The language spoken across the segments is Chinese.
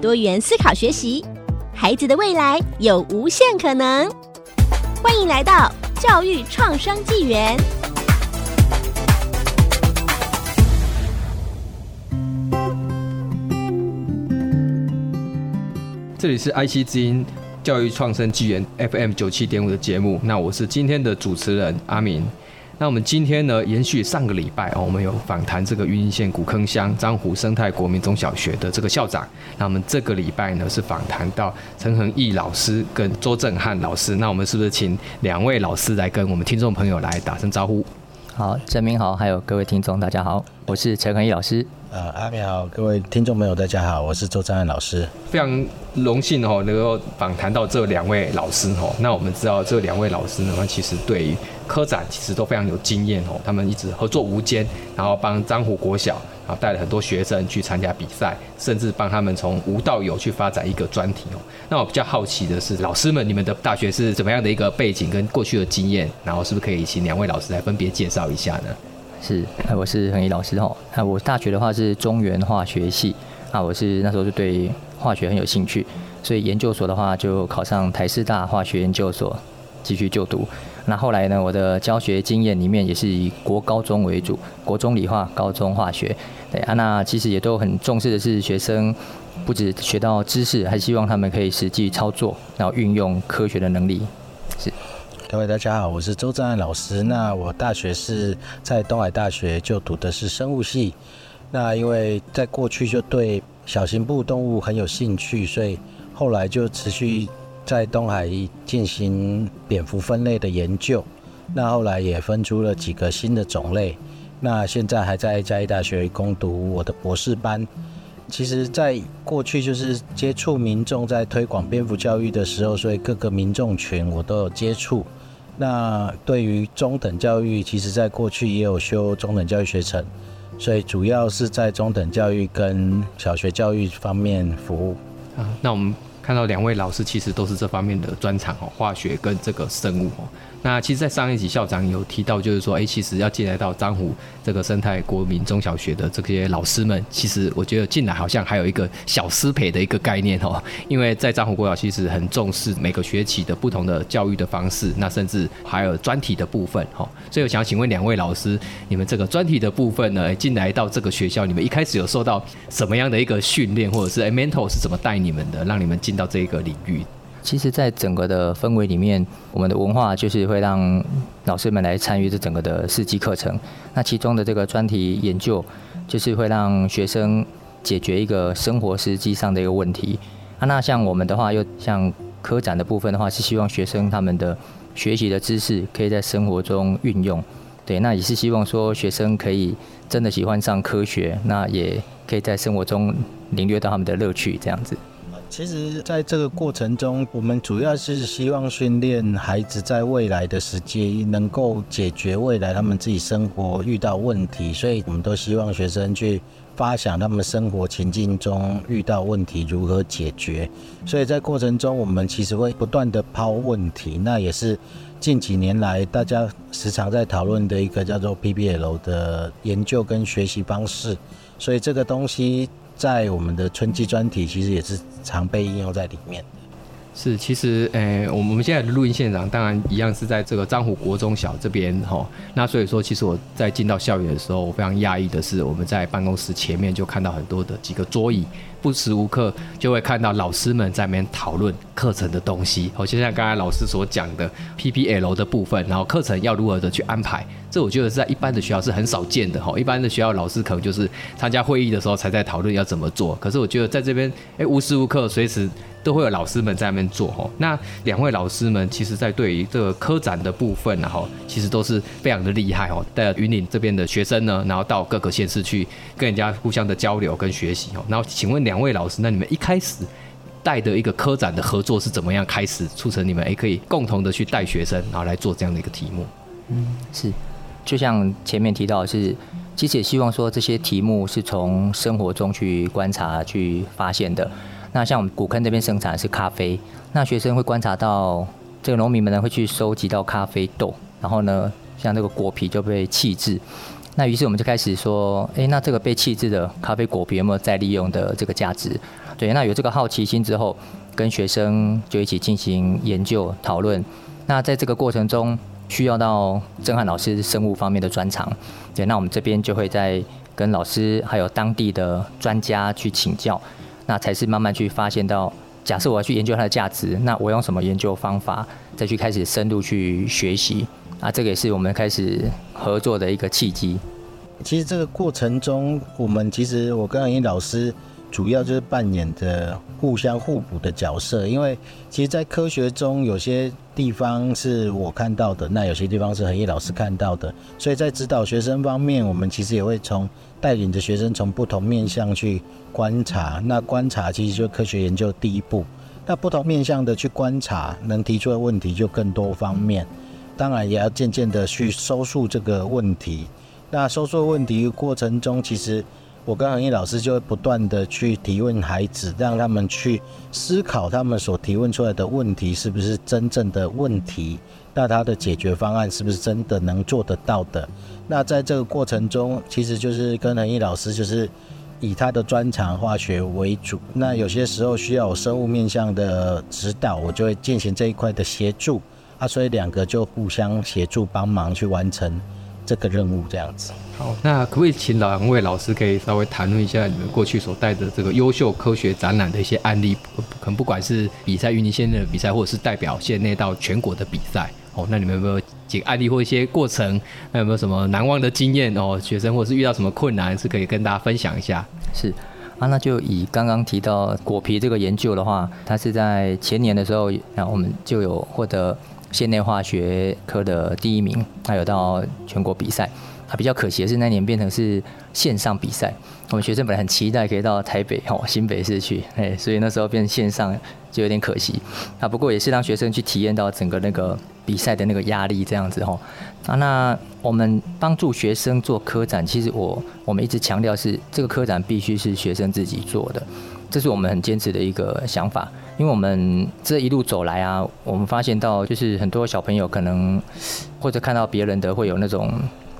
多元思考学习，孩子的未来有无限可能。欢迎来到教育创生纪元。这里是 IC 之音教育创生纪元 FM 九七点五的节目，那我是今天的主持人阿明。那我们今天呢，延续上个礼拜哦，我们有访谈这个云林县古坑乡漳湖生态国民中小学的这个校长。那我们这个礼拜呢，是访谈到陈恒毅老师跟周震汉老师。那我们是不是请两位老师来跟我们听众朋友来打声招呼？好，陈明好，还有各位听众，大家好，我是陈恒毅老师。呃，阿明好，各位听众朋友，大家好，我是周震汉老师。非常荣幸哦，能够访谈到这两位老师哦。那我们知道这两位老师呢，其实对于科展其实都非常有经验哦。他们一直合作无间，然后帮张湖国小啊带了很多学生去参加比赛，甚至帮他们从无到有去发展一个专题哦。那我比较好奇的是，老师们，你们的大学是怎么样的一个背景跟过去的经验？然后是不是可以请两位老师来分别介绍一下呢？是，我是恒毅老师哈。那我大学的话是中原化学系，啊我是那时候就对化学很有兴趣，所以研究所的话就考上台师大化学研究所继续就读。那后来呢，我的教学经验里面也是以国高中为主，国中理化，高中化学。对啊，那其实也都很重视的是学生不止学到知识，还希望他们可以实际操作，然后运用科学的能力。是。各位大家好，我是周震汉老师。那我大学是在东海大学就读的是生物系。那因为在过去就对小型哺乳动物很有兴趣，所以后来就持续在东海进行蝙蝠分类的研究。那后来也分出了几个新的种类。那现在还在嘉义大学攻读我的博士班。其实，在过去就是接触民众在推广蝙蝠教育的时候，所以各个民众群我都有接触。那对于中等教育，其实在过去也有修中等教育学程，所以主要是在中等教育跟小学教育方面服务。啊，那我们看到两位老师其实都是这方面的专长哦，化学跟这个生物哦。那其实，在上一集校长有提到，就是说，哎，其实要进来到漳湖这个生态国民中小学的这些老师们，其实我觉得进来好像还有一个小师培的一个概念哦，因为在漳湖国小其实很重视每个学期的不同的教育的方式，那甚至还有专题的部分哈。所以我想请问两位老师，你们这个专题的部分呢，进来到这个学校，你们一开始有受到什么样的一个训练，或者是 mentor 是怎么带你们的，让你们进到这个领域？其实，在整个的氛围里面，我们的文化就是会让老师们来参与这整个的四季课程。那其中的这个专题研究，就是会让学生解决一个生活实际上的一个问题。啊，那像我们的话，又像科展的部分的话，是希望学生他们的学习的知识可以在生活中运用。对，那也是希望说学生可以真的喜欢上科学，那也可以在生活中领略到他们的乐趣，这样子。其实，在这个过程中，我们主要是希望训练孩子在未来的时间能够解决未来他们自己生活遇到问题，所以我们都希望学生去发想他们生活情境中遇到问题如何解决。所以在过程中，我们其实会不断地抛问题，那也是近几年来大家时常在讨论的一个叫做 PBL 的研究跟学习方式。所以这个东西。在我们的春季专题，其实也是常被应用在里面。是，其实，诶、我们现在的录音现场，当然一样是在这个漳湖国中小这边，哈。那所以说，其实我在进到校园的时候，我非常讶异的是，我们在办公室前面就看到很多的几个桌椅，不时无刻就会看到老师们在那边讨论课程的东西。好，就像刚才老师所讲的 PPL 的部分，然后课程要如何的去安排。这我觉得是在一般的学校是很少见的哈，一般的学校老师可能就是参加会议的时候才在讨论要怎么做，可是我觉得在这边，哎，无时无刻随时都会有老师们在那边做哈。那两位老师们其实在对于这个科展的部分然后其实都是非常的厉害哦，带云林这边的学生呢，然后到各个县市去跟人家互相的交流跟学习哦。然后请问两位老师，那你们一开始带的一个科展的合作是怎么样开始促成你们诶可以共同的去带学生，然后来做这样的一个题目？嗯，是，就像前面提到是，其实也希望说这些题目是从生活中去观察、去发现的。那像我们古坑这边生产的是咖啡，那学生会观察到这个农民们呢会去收集到咖啡豆，然后呢，像这个果皮就被弃置。那于是我们就开始说，诶，那这个被弃置的咖啡果皮有没有再利用的这个价值？对，那有这个好奇心之后，跟学生就一起进行研究讨论。那在这个过程中，需要到正翰老师生物方面的专长。对，那我们这边就会在跟老师还有当地的专家去请教，那才是慢慢去发现到，假设我要去研究它的价值，那我用什么研究方法再去开始深度去学习？啊，这个也是我们开始合作的一个契机。其实这个过程中，我们其实我跟恒毅老师主要就是扮演着互相互补的角色。因为其实，在科学中有些地方是我看到的，那有些地方是恒毅老师看到的。所以在指导学生方面，我们其实也会从带领着学生从不同面向去观察。那观察其实就是科学研究第一步。那不同面向的去观察，能提出的问题就更多方面。当然也要渐渐的去收束这个问题。那收束问题过程中，其实我跟恒毅老师就会不断的去提问孩子，让他们去思考他们所提问出来的问题是不是真正的问题，那他的解决方案是不是真的能做得到的？那在这个过程中，其实就是跟恒毅老师就是以他的专长化学为主，那有些时候需要生物面向的指导，我就会进行这一块的协助。啊，所以两个就互相协助帮忙去完成这个任务，这样子。好，那可不可以请两位老师可以稍微谈论一下你们过去所带的这个优秀科学展览的一些案例？可能不管是比赛云林县内的比赛，或者是代表县内到全国的比赛。哦，那你们有没有几个案例或一些过程？那有没有什么难忘的经验？哦，学生或者是遇到什么困难，是可以跟大家分享一下？是。啊，那就以刚刚提到果皮这个研究的话，它是在前年的时候，然后我们就有获得。县内化学科的第一名，还有到全国比赛。啊，比较可惜的是那年变成是线上比赛。我们学生本来很期待可以到台北哦，新北市去，哎，所以那时候变成线上就有点可惜。啊，不过也是让学生去体验到整个那个比赛的那个压力这样子哈。啊，那我们帮助学生做科展，其实我我们一直强调是这个科展必须是学生自己做的。这是我们很坚持的一个想法，因为我们这一路走来啊，我们发现到就是很多小朋友可能或者看到别人的会有那种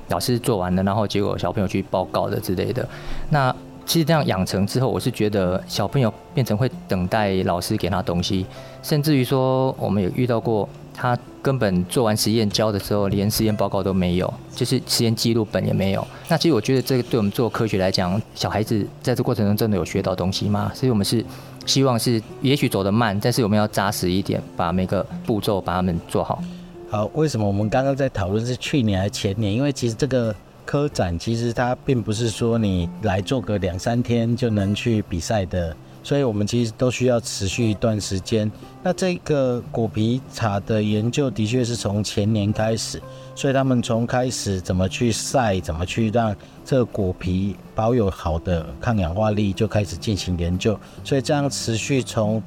老师做完了，然后结果小朋友去报告的之类的。那其实这样养成之后，我是觉得小朋友变成会等待老师给他东西，甚至于说我们有遇到过。他根本做完实验交的时候，连实验报告都没有，就是实验记录本也没有。那其实我觉得这个对我们做科学来讲，小孩子在这过程中真的有学到东西吗？所以我们是希望是，也许走得慢，但是我们要扎实一点，把每个步骤把它们做好。好，为什么我们刚刚在讨论是去年还是前年？因为其实这个科展其实它并不是说你来做个两三天就能去比赛的。所以我们其实都需要持续一段时间。那这个果皮茶的研究的确是从前年开始，所以他们从开始怎么去晒，怎么去让这个果皮保有好的抗氧化力，就开始进行研究。所以这样持续从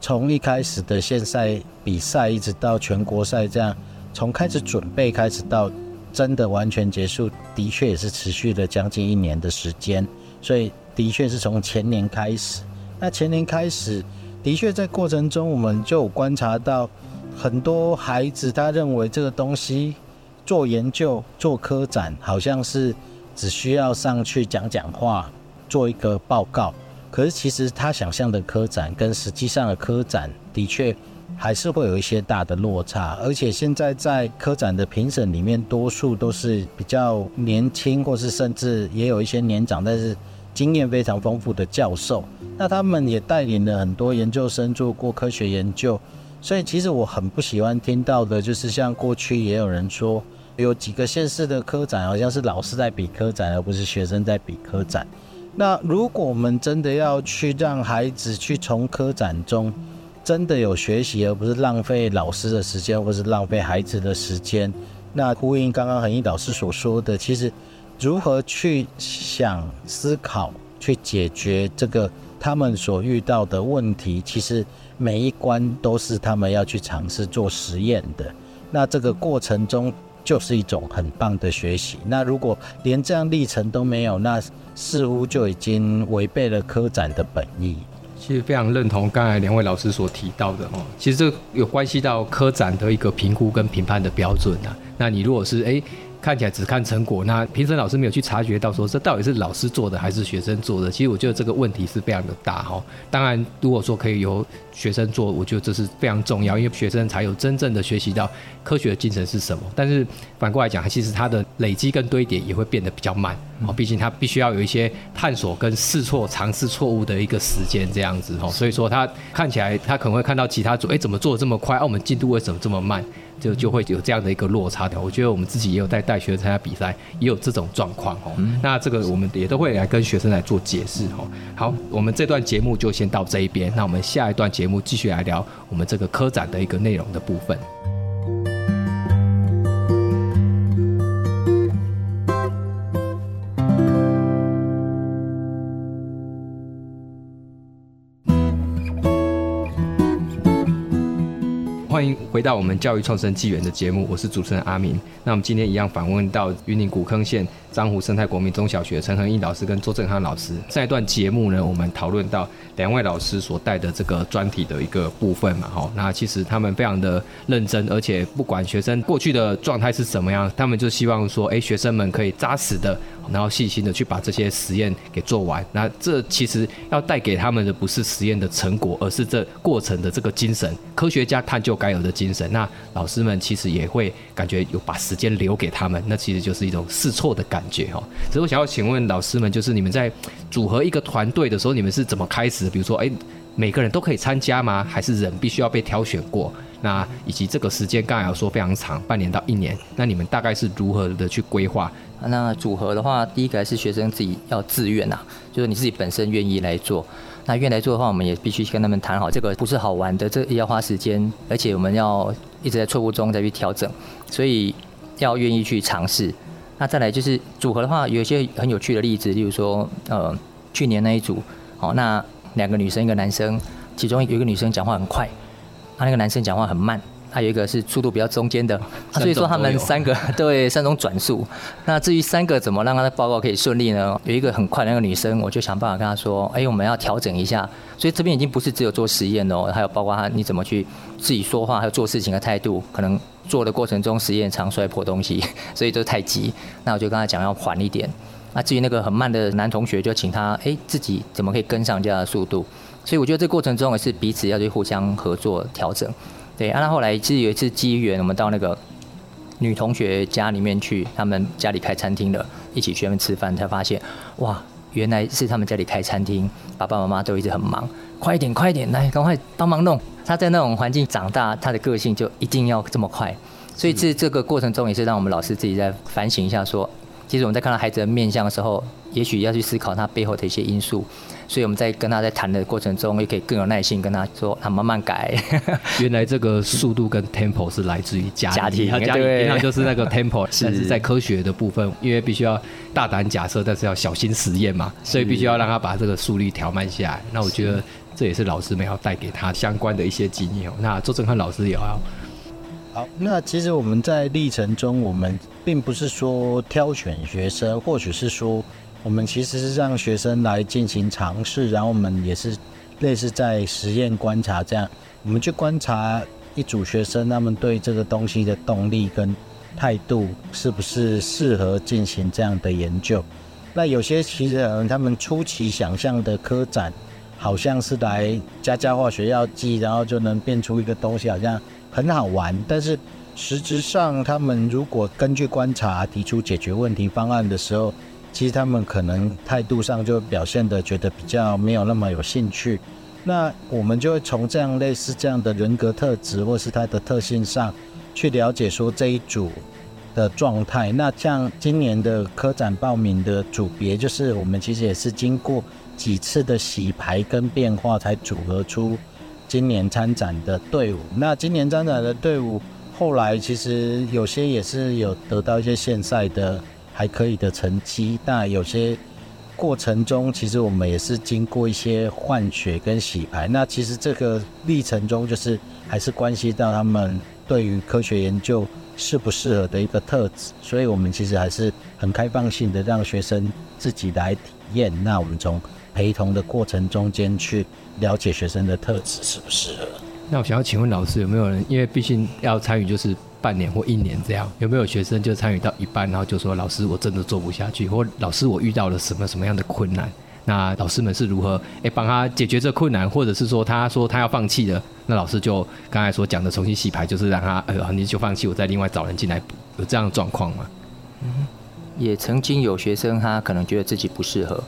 从一开始的县赛比赛，一直到全国赛，这样从开始准备开始到真的完全结束，的确也是持续了将近一年的时间。所以的确是从前年开始。那前年开始，的确在过程中，我们就观察到很多孩子，他认为这个东西做研究、做科展，好像是只需要上去讲讲话，做一个报告。可是其实他想象的科展跟实际上的科展，的确还是会有一些大的落差。而且现在在科展的评审里面，多数都是比较年轻，或是甚至也有一些年长，但是。经验非常丰富的教授，那他们也带领了很多研究生做过科学研究，所以其实我很不喜欢听到的，就是像过去也有人说，有几个县市的科展好像是老师在比科展，而不是学生在比科展。那如果我们真的要去让孩子去从科展中真的有学习，而不是浪费老师的时间，或是浪费孩子的时间，那呼应刚刚恒毅老师所说的，其实。如何去想、思考、去解决这个他们所遇到的问题，其实每一关都是他们要去尝试做实验的。那这个过程中就是一种很棒的学习。那如果连这样历程都没有，那似乎就已经违背了科展的本意。其实非常认同刚才两位老师所提到的哦，其实这有关系到科展的一个评估跟评判的标准啊。那你如果是诶。看起来只看成果，那评审老师没有去察觉到说这到底是老师做的还是学生做的。其实我觉得这个问题是非常的大哈。当然，如果说可以由学生做，我觉得这是非常重要，因为学生才有真正的学习到科学的精神是什么。但是反过来讲，其实它的累积跟堆叠也会变得比较慢哦，毕竟它必须要有一些探索跟试错、尝试错误的一个时间这样子哦。所以说，他看起来他可能会看到其他组，哎，怎么做的这么快？啊，我们进度为什么这么慢？就就会有这样的一个落差的，我觉得我们自己也有在带学生参加比赛，也有这种状况哦。那这个我们也都会来跟学生来做解释哦。好，我们这段节目就先到这一边，那我们下一段节目继续来聊我们这个科展的一个内容的部分。欢迎回到我们教育创生纪元的节目，我是主持人阿明。那我们今天一样访问到云林古坑县樟湖生态国民中小学陈恒毅老师跟周正汉老师。上一段节目呢，我们讨论到两位老师所带的这个专题的一个部分嘛，哈，那其实他们非常的认真，而且不管学生过去的状态是怎么样，他们就希望说，哎，学生们可以扎实的，然后细心的去把这些实验给做完。那这其实要带给他们的不是实验的成果，而是这过程的这个精神，科学家探究该有的精神。那老师们其实也会感觉有把时间留给他们，那其实就是一种试错的感觉哈。所以我想要请问老师们，就是你们在组合一个团队的时候，你们是怎么开始？比如说，哎，每个人都可以参加吗？还是人必须要被挑选过？那以及这个时间刚才有说非常长，半年到一年，那你们大概是如何的去规划？那组合的话，第一个是学生自己要自愿呐，就是你自己本身愿意来做。那愿意来做的话，我们也必须跟他们谈好，这个不是好玩的，这要花时间，而且我们要一直在错误中再去调整，所以要愿意去尝试。那再来就是组合的话，有一些很有趣的例子，例如说，呃，去年那一组，哦，那两个女生一个男生，其中有一个女生讲话很快，啊，那个男生讲话很慢。还有一个是速度比较中间的，所以说他们三个 对三种转速。那至于三个怎么让他的报告可以顺利呢？有一个很快的那个女生，我就想办法跟她说：“哎，我们要调整一下。”所以这边已经不是只有做实验哦，还有包括他你怎么去自己说话，还有做事情的态度，可能做的过程中实验常摔破东西，所以就太急。那我就跟他讲要缓一点。那至于那个很慢的男同学，就请他哎自己怎么可以跟上这样的速度。所以我觉得这过程中也是彼此要去互相合作调整。对，啊，那后来其实有一次机缘，我们到那个女同学家里面去，他们家里开餐厅的，一起去那边吃饭，才发现，哇，原来是他们家里开餐厅，爸爸妈妈都一直很忙，快一点，快一点，来，赶快帮忙弄。他在那种环境长大，他的个性就一定要这么快，所以这这个过程中也是让我们老师自己在反省一下，说，其实我们在看到孩子的面相的时候，也许要去思考他背后的一些因素。所以我们在跟他在谈的过程中，也可以更有耐心跟他说，他慢慢改。原来这个速度跟 tempo 是来自于家家庭，家庭平常就是那个 tempo，但是在科学的部分，因为必须要大胆假设，但是要小心实验嘛，所以必须要让他把这个速率调慢下来。那我觉得这也是老师们要带给他相关的一些经验。那周正汉老师也要。好，那其实我们在历程中，我们并不是说挑选学生，或许是说。我们其实是让学生来进行尝试，然后我们也是类似在实验观察这样，我们去观察一组学生他们对这个东西的动力跟态度是不是适合进行这样的研究。那有些其实他们初期想象的科展好像是来加加化学药剂，然后就能变出一个东西，好像很好玩。但是实质上，他们如果根据观察提出解决问题方案的时候，其实他们可能态度上就表现得觉得比较没有那么有兴趣，那我们就会从这样类似这样的人格特质或是他的特性上去了解说这一组的状态。那像今年的科展报名的组别，就是我们其实也是经过几次的洗牌跟变化，才组合出今年参展的队伍。那今年参展的队伍后来其实有些也是有得到一些县赛的。还可以的成绩，但有些过程中，其实我们也是经过一些换血跟洗牌。那其实这个历程中，就是还是关系到他们对于科学研究适不适合的一个特质。所以我们其实还是很开放性的，让学生自己来体验。那我们从陪同的过程中间去了解学生的特质适不适合。那我想要请问老师，有没有人？因为毕竟要参与就是。半年或一年这样，有没有学生就参与到一半，然后就说：“老师，我真的做不下去。”或“老师，我遇到了什么什么样的困难？”那老师们是如何诶帮他解决这困难，或者是说他说他要放弃了，那老师就刚才所讲的重新洗牌，就是让他呃你就放弃，我再另外找人进来补，有这样的状况吗？嗯，也曾经有学生他可能觉得自己不适合。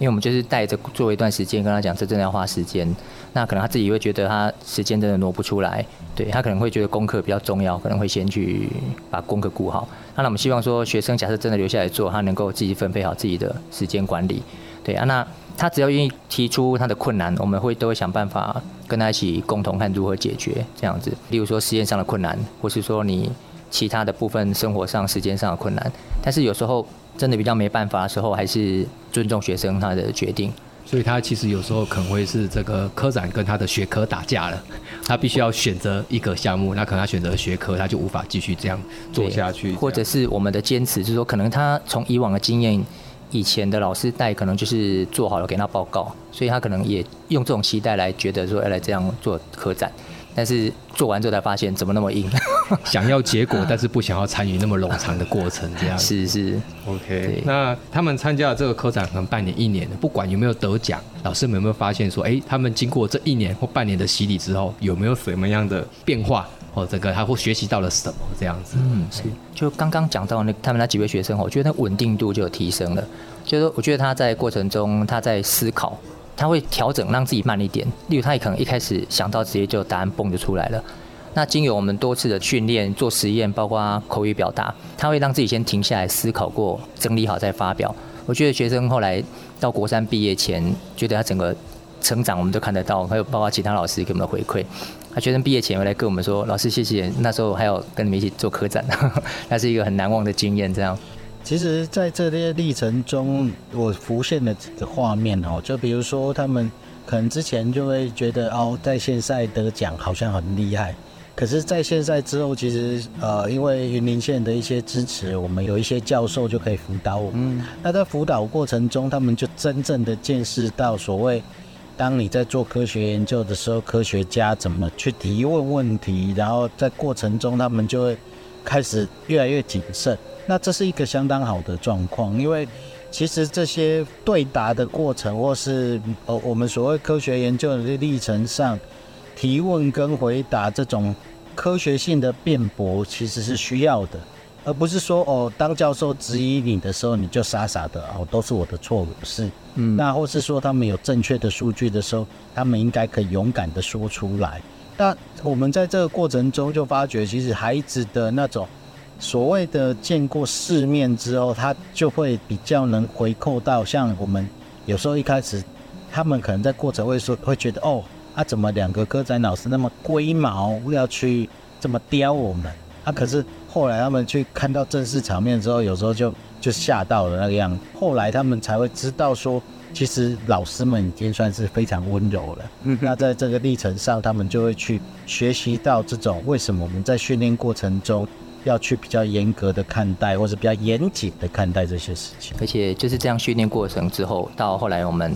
因为我们就是带着做一段时间，跟他讲这真的要花时间，那可能他自己会觉得他时间真的挪不出来，对，他可能会觉得功课比较重要，可能会先去把功课顾好。那我们希望说，学生假设真的留下来做，他能够自己分配好自己的时间管理，对啊，那他只要愿意提出他的困难，我们会都会想办法跟他一起共同看如何解决这样子。例如说实验上的困难，或是说你其他的部分生活上、时间上的困难，但是有时候。真的比较没办法的时候，还是尊重学生他的决定。所以他其实有时候可能会是这个科展跟他的学科打架了，他必须要选择一个项目，那可能他选择学科，他就无法继续这样做下去。或者是我们的坚持，就是说可能他从以往的经验，以前的老师带可能就是做好了给他报告，所以他可能也用这种期待来觉得说要来这样做科展。但是做完之后才发现怎么那么硬，想要结果，但是不想要参与那么冗长的过程，这样 是是 OK。那他们参加了这个科展可能半年一年的，不管有没有得奖，老师们有没有发现说，哎、欸，他们经过这一年或半年的洗礼之后，有没有什么样的变化，哦这个他会学习到了什么这样子？嗯，是。就刚刚讲到那他们那几位学生，我觉得他稳定度就有提升了，就是我觉得他在过程中他在思考。他会调整，让自己慢一点。例如，他也可能一开始想到直接就答案蹦就出来了。那经由我们多次的训练、做实验，包括口语表达，他会让自己先停下来思考过，整理好再发表。我觉得学生后来到国三毕业前，觉得他整个成长，我们都看得到。还有包括其他老师给我们的回馈，他学生毕业前回来跟我们说：“老师，谢谢，那时候还有跟你们一起做科展，那是一个很难忘的经验。”这样。其实，在这些历程中，我浮现的几个画面哦，就比如说，他们可能之前就会觉得哦，在县赛得奖好像很厉害，可是，在现在之后，其实呃，因为云林县的一些支持，我们有一些教授就可以辅导我们。嗯。那在辅导过程中，他们就真正的见识到所谓，当你在做科学研究的时候，科学家怎么去提问问题，然后在过程中，他们就会开始越来越谨慎。那这是一个相当好的状况，因为其实这些对答的过程，或是呃我们所谓科学研究的历程上，提问跟回答这种科学性的辩驳，其实是需要的，而不是说哦，当教授质疑你的时候，你就傻傻的哦，都是我的错误，是，嗯，那或是说他们有正确的数据的时候，他们应该可以勇敢的说出来。但我们在这个过程中就发觉，其实孩子的那种。所谓的见过世面之后，他就会比较能回扣到像我们有时候一开始，他们可能在过程会说会觉得哦，啊怎么两个歌仔老师那么龟毛，要去这么刁我们啊？可是后来他们去看到正式场面之后，有时候就就吓到了那个样子。后来他们才会知道说，其实老师们已经算是非常温柔了。嗯，那在这个历程上，他们就会去学习到这种为什么我们在训练过程中。要去比较严格的看待，或者比较严谨的看待这些事情。而且就是这样训练过程之后，到后来我们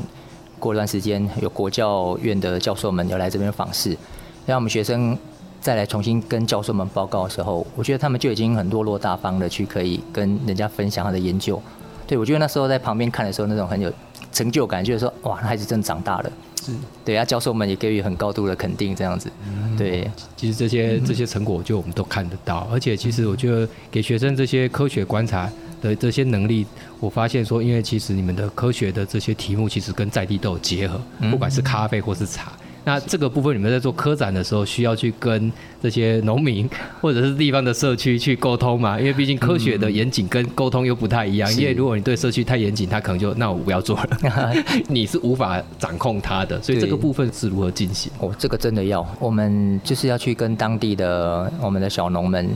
过段时间有国教院的教授们要来这边访视，让我们学生再来重新跟教授们报告的时候，我觉得他们就已经很落落大方的去可以跟人家分享他的研究。对，我觉得那时候在旁边看的时候，那种很有成就感，就是说哇，孩子真的长大了。是，对啊，教授们也给予很高度的肯定，这样子。嗯，对，其实这些这些成果，就我们都看得到。而且，其实我觉得给学生这些科学观察的这些能力，我发现说，因为其实你们的科学的这些题目，其实跟在地都有结合，不管是咖啡或是茶。那这个部分，你们在做科展的时候，需要去跟这些农民或者是地方的社区去沟通嘛？因为毕竟科学的严谨跟沟通又不太一样。因为如果你对社区太严谨，他可能就那我不要做了，你是无法掌控他的。所以这个部分是如何进行？哦，这个真的要，我们就是要去跟当地的我们的小农们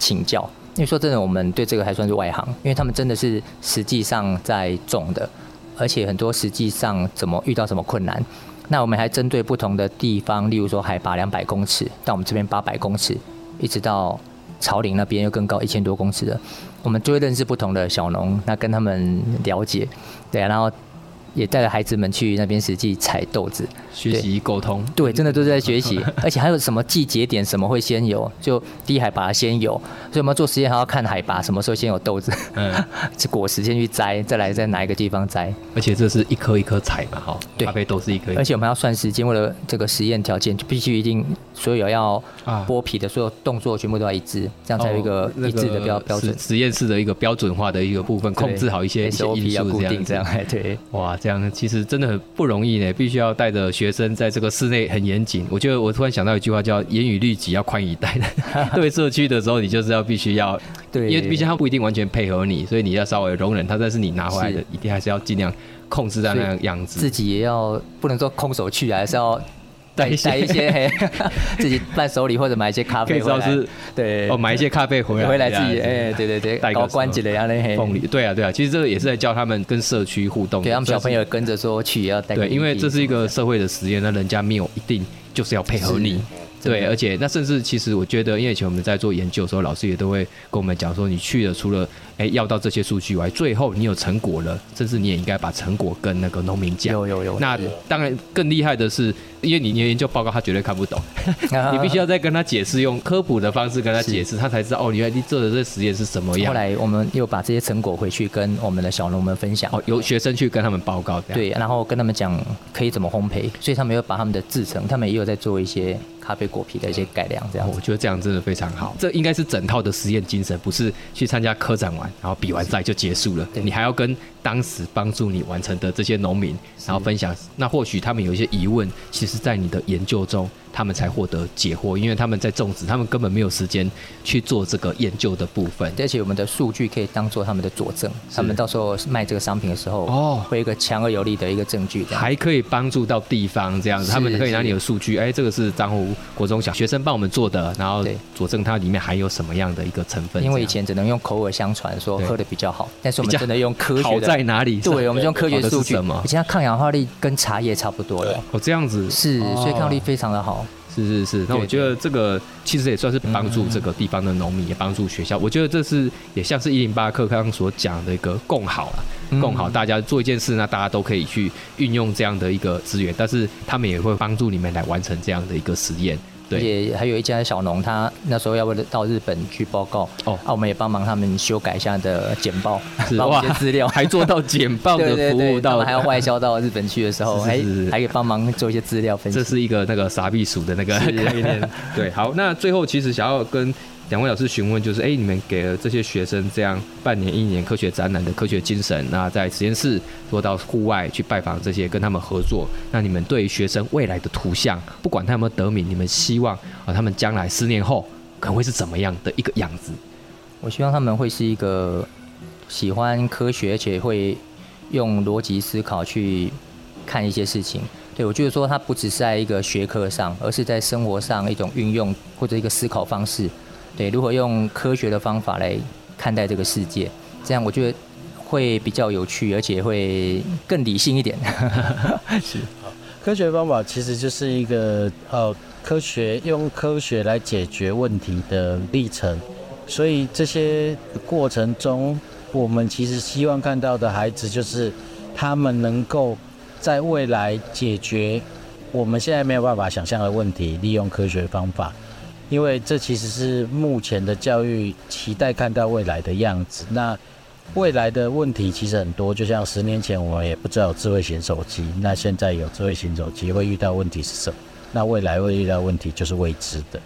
请教。因为说真的，我们对这个还算是外行，因为他们真的是实际上在种的。而且很多实际上怎么遇到什么困难。那我们还针对不同的地方，例如说海拔两百公尺，到我们这边八百公尺，一直到草岭那边又更高一千多公尺的，我们就会认识不同的小农，那跟他们了解，对啊，然后。也带着孩子们去那边实际采豆子，学习沟通。对，真的都是在 学习，而且还有什么季节点，什么会先有，就低海拔先有，所以我们做实验还要看海拔，什么时候先有豆子，嗯，这 果实先去摘，再来在哪一个地方摘。而且这是一颗一颗采嘛，哈，对，咖啡豆是一颗。而且我们要算时间，为了这个实验条件，就必须一定所有要剥皮的所有动作全部都要一致，这样才有一个一致的标标准。实验室的一个标准化的一个部分，控制好一些 SOP 要固定这样，对，哇。这样其实真的很不容易呢，必须要带着学生在这个室内很严谨。我觉得我突然想到一句话，叫“严以律己，要宽以待”。对社区的时候，你就是要必须要，对，因为毕竟他不一定完全配合你，所以你要稍微容忍他。但是你拿回来的，一定还是要尽量控制在那样样子。自己也要不能说空手去，还是要。带一些，一些 自己伴手礼或者买一些咖啡回来，是对哦，买一些咖啡回来，回来自己哎，对对对，带个关节的呀那些凤梨，对啊对啊，其实这个也是在教他们跟社区互动，给他们小朋友跟着说去也要带，对，因为这是一个社会的实验，那人家没有一定就是要配合你。对，而且那甚至其实我觉得，因为以前我们在做研究的时候，老师也都会跟我们讲说，你去了除了哎要到这些数据外，最后你有成果了，甚至你也应该把成果跟那个农民讲。有有有。那当然更厉害的是，因为你你研究报告他绝对看不懂，你必须要再跟他解释，用科普的方式跟他解释，他才知道哦，原来你做的这实验是什么样。后来我们又把这些成果回去跟我们的小农们分享。哦，由学生去跟他们报告。对，然后跟他们讲可以怎么烘焙，所以他们又把他们的制成，他们也有在做一些。咖啡果皮的一些改良，这样我觉得这样真的非常好。这应该是整套的实验精神，不是去参加科展完，然后比完赛就结束了。你还要跟当时帮助你完成的这些农民，然后分享。那或许他们有一些疑问，其实在你的研究中。他们才获得解惑，因为他们在种植，他们根本没有时间去做这个研究的部分。而且我们的数据可以当做他们的佐证，他们到时候卖这个商品的时候，哦，会有一个强而有力的一个证据，还可以帮助到地方这样子。他们可以拿你的数据，哎，这个是樟湖国中小学生帮我们做的，然后佐证它里面含有什么样的一个成分。因为以前只能用口耳相传说喝的比较好，但是我们真的用科学的。好在哪里？对，我们用科学数据。以前它抗氧化力跟茶叶差不多了。哦，这样子是，所以抗力非常的好。是是是，那我觉得这个其实也算是帮助这个地方的农民，也帮助学校。我觉得这是也像是一零八课刚刚所讲的一个共好了，共好大家做一件事，那大家都可以去运用这样的一个资源，但是他们也会帮助你们来完成这样的一个实验。对，也还有一家小农，他那时候要为了到日本去报告哦，啊，我们也帮忙他们修改一下的简报，把一些资料还做到简报的 服务到，还要外销到日本去的时候，还，还可以帮忙做一些资料分析。这是一个那个傻避暑的那个概念。对，好，那最后其实想要跟。两位老师询问，就是哎，你们给了这些学生这样半年、一年科学展览的科学精神，那在实验室做到户外去拜访这些，跟他们合作。那你们对于学生未来的图像，不管他有没有得名，你们希望啊，他们将来十年后可能会是怎么样的一个样子？我希望他们会是一个喜欢科学，而且会用逻辑思考去看一些事情。对，我觉得说他不只是在一个学科上，而是在生活上一种运用或者一个思考方式。对，如何用科学的方法来看待这个世界，这样我觉得会比较有趣，而且会更理性一点。是，科学方法其实就是一个呃，科学用科学来解决问题的历程。所以这些过程中，我们其实希望看到的孩子，就是他们能够在未来解决我们现在没有办法想象的问题，利用科学方法。因为这其实是目前的教育期待看到未来的样子。那未来的问题其实很多，就像十年前我们也不知道有智慧型手机，那现在有智慧型手机会遇到问题是什么？那未来会遇到问题就是未知的。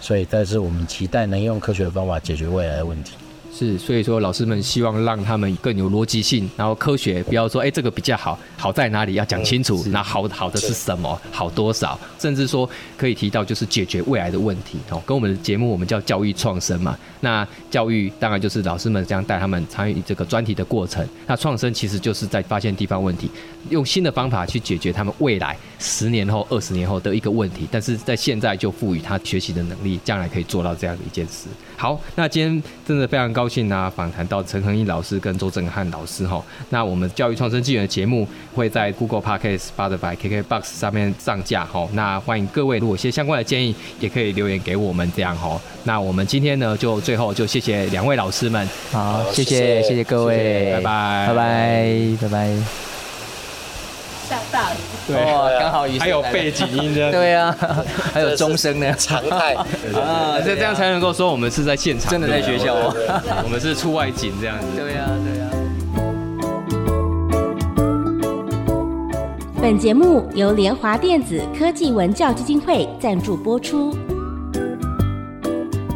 所以，但是我们期待能用科学的方法解决未来的问题。是，所以说老师们希望让他们更有逻辑性，然后科学，不要说哎这个比较好，好在哪里要讲清楚，那好好的是什么，好多少，甚至说可以提到就是解决未来的问题哦。跟我们的节目我们叫教育创生嘛，那教育当然就是老师们这样带他们参与这个专题的过程，那创生其实就是在发现地方问题，用新的方法去解决他们未来十年后、二十年后的一个问题，但是在现在就赋予他学习的能力，将来可以做到这样的一件事。好，那今天真的非常高高兴啊，访谈到陈恒毅老师跟周震汉老师哈。那我们教育创生纪元的节目会在 Google Podcast、Spotify、KKBox 上面上架哈。那欢迎各位如果有些相关的建议，也可以留言给我们这样哈。那我们今天呢，就最后就谢谢两位老师们，好，谢谢谢谢各位，拜拜拜拜拜拜。下大雨，对，刚好雨还有背景音的，对啊，还有钟声呢，常态。啊，这这样才能够说我们是在现场，真的在学校。哦，我们是出外景这样子，对呀对呀。本节目由联华电子科技文教基金会赞助播出，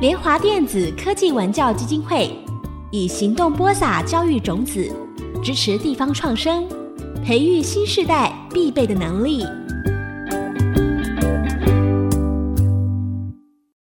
联华电子科技文教基金会以行动播撒教育种子，支持地方创生。培育新时代必备的能力。